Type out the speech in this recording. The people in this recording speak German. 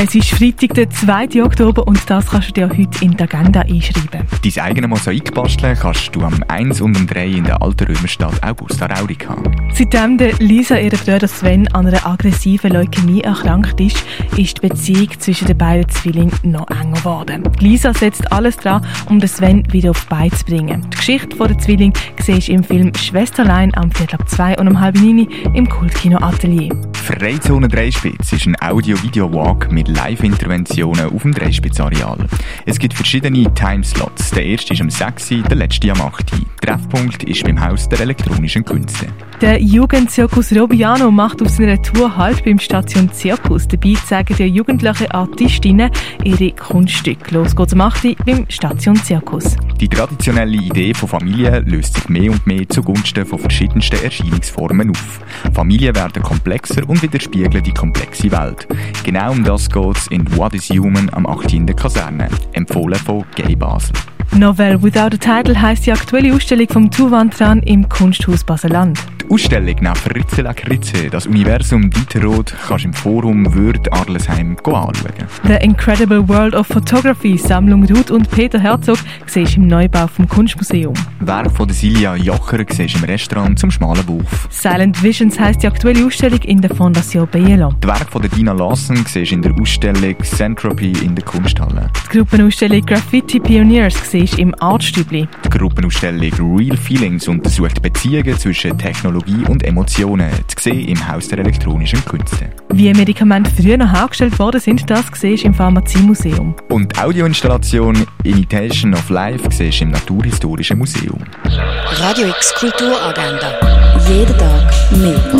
Es ist Freitag, der 2. Oktober und das kannst du dir heute in die Agenda einschreiben. Dein eigenes Mosaik basteln kannst du am 1 und am 3 in der alten Römerstadt Augusta Raurica. Seitdem der Lisa, ihre Bruder Sven, an einer aggressiven Leukämie erkrankt ist, ist die Beziehung zwischen den beiden Zwillingen noch enger geworden. Lisa setzt alles dran, um den Sven wieder auf die Beine zu bringen. Die Geschichte der Zwilling siehst du im Film Schwesterlein am Viertel ab 2 und um halb 9 im Kultkino Atelier. Freizone Dreispitz ist ein Audio-Video-Walk mit Live-Interventionen auf dem Dreispitz-Areal. Es gibt verschiedene Timeslots. Der erste ist am 6, der letzte am 8. Treffpunkt ist beim Haus der elektronischen Künste. Der Jugendzirkus Robiano macht auf seiner Tour Halt beim Station Zirkus. Dabei zeigen die jugendlichen Artistinnen ihre Kunststücke. Los geht's am 8. beim Station Zirkus. Die traditionelle Idee von Familie löst sich mehr und mehr zugunsten von verschiedensten Erscheinungsformen auf. Familien werden komplexer und widerspiegeln die komplexe Welt. Genau um das geht's in What is Human am 8. in der Kaserne, empfohlen von Gay Basel. Novel Without a Title heisst die aktuelle Ausstellung vom Tuwandran im Kunsthaus Baseland. Ausstellung nach Fritze la Kritze, das Universum Dieterroth, kannst du im Forum Würd Arlesheim anschauen. The Incredible World of Photography, Sammlung Ruth und Peter Herzog, siehst du im Neubau vom Kunstmuseum. Werk von der Silja Jocher siehst du im Restaurant zum Schmalen Wurf. Silent Visions heisst die aktuelle Ausstellung in der Fondation Bielo. Die Werk von der Dina Lawson siehst du in der Ausstellung Centropy in der Kunsthalle. Die Gruppenausstellung Graffiti Pioneers siehst du im Artstübli. Die Gruppenausstellung Real Feelings untersucht Beziehungen zwischen Technologie und Emotionen, zu sehen im Haus der elektronischen Künste. Wie Medikamente früher noch hergestellt worden sind, das siehst im Pharmaziemuseum. Und die Audioinstallation Imitation of Life siehst du im Naturhistorischen Museum. Radio X Kulturagenda. Jeden Tag mehr.